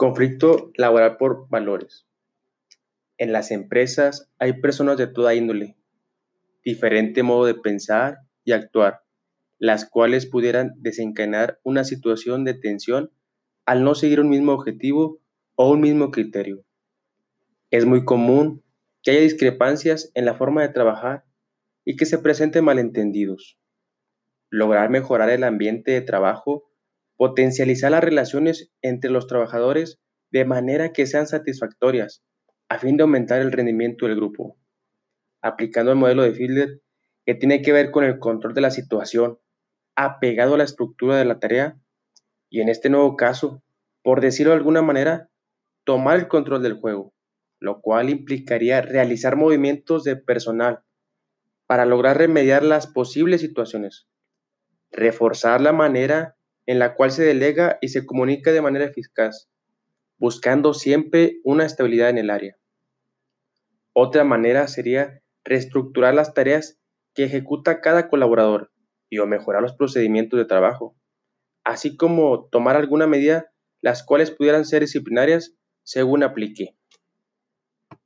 Conflicto laboral por valores. En las empresas hay personas de toda índole, diferente modo de pensar y actuar, las cuales pudieran desencadenar una situación de tensión al no seguir un mismo objetivo o un mismo criterio. Es muy común que haya discrepancias en la forma de trabajar y que se presenten malentendidos. Lograr mejorar el ambiente de trabajo potencializar las relaciones entre los trabajadores de manera que sean satisfactorias, a fin de aumentar el rendimiento del grupo. Aplicando el modelo de Fielder, que tiene que ver con el control de la situación, apegado a la estructura de la tarea, y en este nuevo caso, por decirlo de alguna manera, tomar el control del juego, lo cual implicaría realizar movimientos de personal para lograr remediar las posibles situaciones, reforzar la manera en la cual se delega y se comunica de manera eficaz, buscando siempre una estabilidad en el área. Otra manera sería reestructurar las tareas que ejecuta cada colaborador y o mejorar los procedimientos de trabajo, así como tomar alguna medida las cuales pudieran ser disciplinarias según aplique.